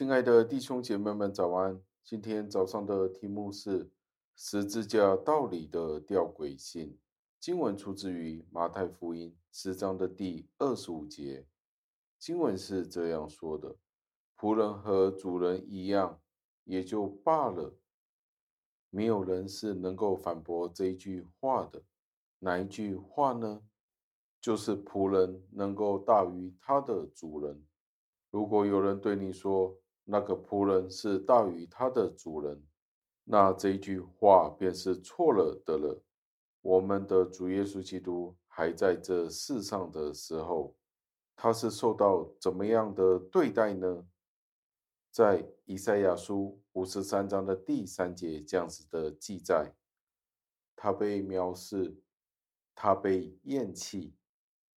亲爱的弟兄姐妹们，早安！今天早上的题目是十字架道理的吊诡性。经文出自于马太福音十章的第二十五节。经文是这样说的：“仆人和主人一样，也就罢了。”没有人是能够反驳这一句话的。哪一句话呢？就是仆人能够大于他的主人。如果有人对你说那个仆人是大于他的主人，那这一句话便是错了的了。我们的主耶稣基督还在这世上的时候，他是受到怎么样的对待呢？在以赛亚书五十三章的第三节这样子的记载，他被藐视。他被厌弃，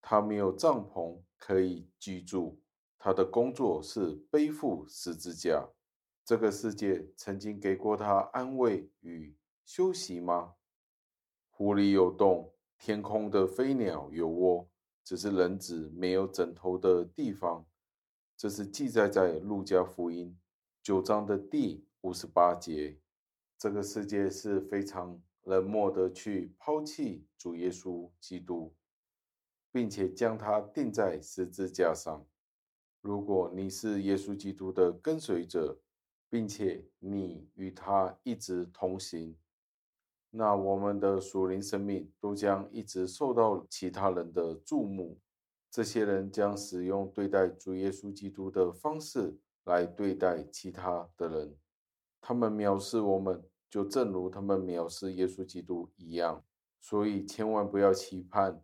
他没有帐篷可以居住，他的工作是背负十字架。这个世界曾经给过他安慰与休息吗？湖里有洞，天空的飞鸟有窝，只是人子没有枕头的地方。这是记载在路加福音九章的第五十八节。这个世界是非常。冷漠的去抛弃主耶稣基督，并且将他钉在十字架上。如果你是耶稣基督的跟随者，并且你与他一直同行，那我们的属灵生命都将一直受到其他人的注目。这些人将使用对待主耶稣基督的方式来对待其他的人，他们藐视我们。就正如他们藐视耶稣基督一样，所以千万不要期盼，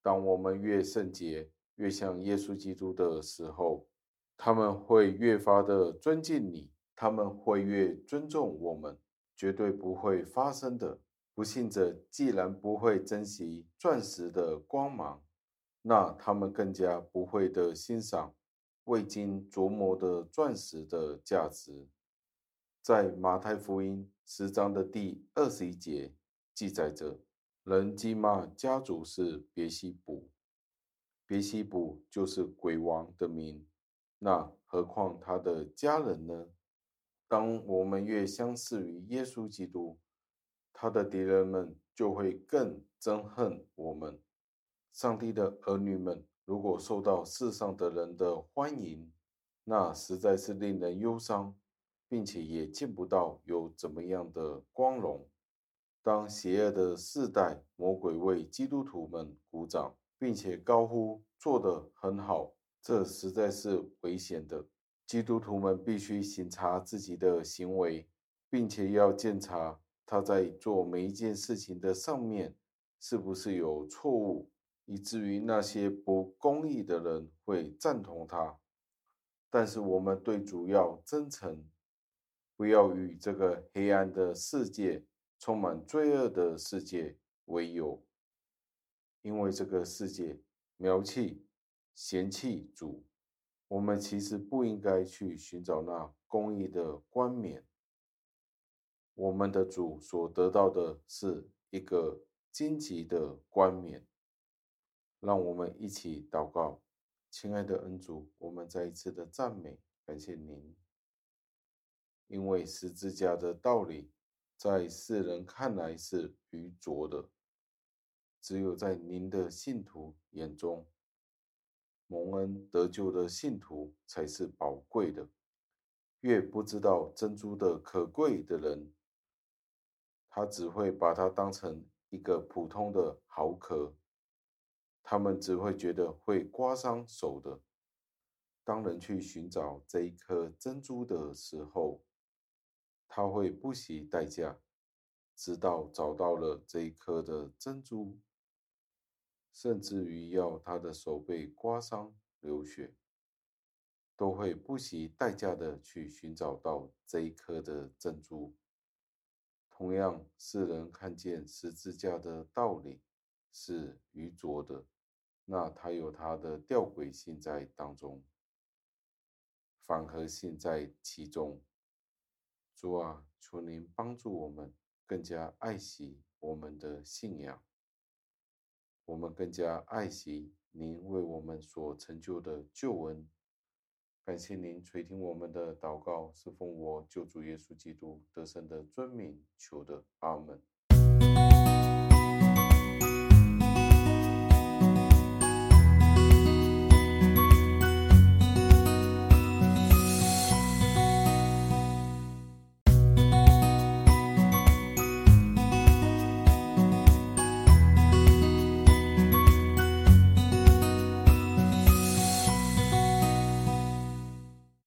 当我们越圣洁、越像耶稣基督的时候，他们会越发的尊敬你，他们会越尊重我们，绝对不会发生的。不信者既然不会珍惜钻石的光芒，那他们更加不会的欣赏未经琢磨的钻石的价值。在马太福音十章的第二十一节记载着，人讥骂家族是别西卜，别西卜就是鬼王的名，那何况他的家人呢？当我们越相似于耶稣基督，他的敌人们就会更憎恨我们。上帝的儿女们如果受到世上的人的欢迎，那实在是令人忧伤。并且也见不到有怎么样的光荣。当邪恶的世代魔鬼为基督徒们鼓掌，并且高呼“做得很好”，这实在是危险的。基督徒们必须审查自己的行为，并且要检查他在做每一件事情的上面是不是有错误，以至于那些不公义的人会赞同他。但是我们对主要真诚。不要与这个黑暗的世界、充满罪恶的世界为友，因为这个世界藐弃、嫌弃主。我们其实不应该去寻找那公义的冠冕。我们的主所得到的是一个荆棘的冠冕。让我们一起祷告，亲爱的恩主，我们再一次的赞美，感谢您。因为十字架的道理，在世人看来是愚拙的，只有在您的信徒眼中，蒙恩得救的信徒才是宝贵的。越不知道珍珠的可贵的人，他只会把它当成一个普通的毫壳，他们只会觉得会刮伤手的。当人去寻找这一颗珍珠的时候，他会不惜代价，直到找到了这一颗的珍珠，甚至于要他的手被刮伤流血，都会不惜代价的去寻找到这一颗的珍珠。同样，世人看见十字架的道理是愚拙的，那他有他的吊诡性在当中，反和性在其中。主啊，求您帮助我们更加爱惜我们的信仰，我们更加爱惜您为我们所成就的旧恩。感谢您垂听我们的祷告，是奉我救主耶稣基督得胜的尊名求的，阿门。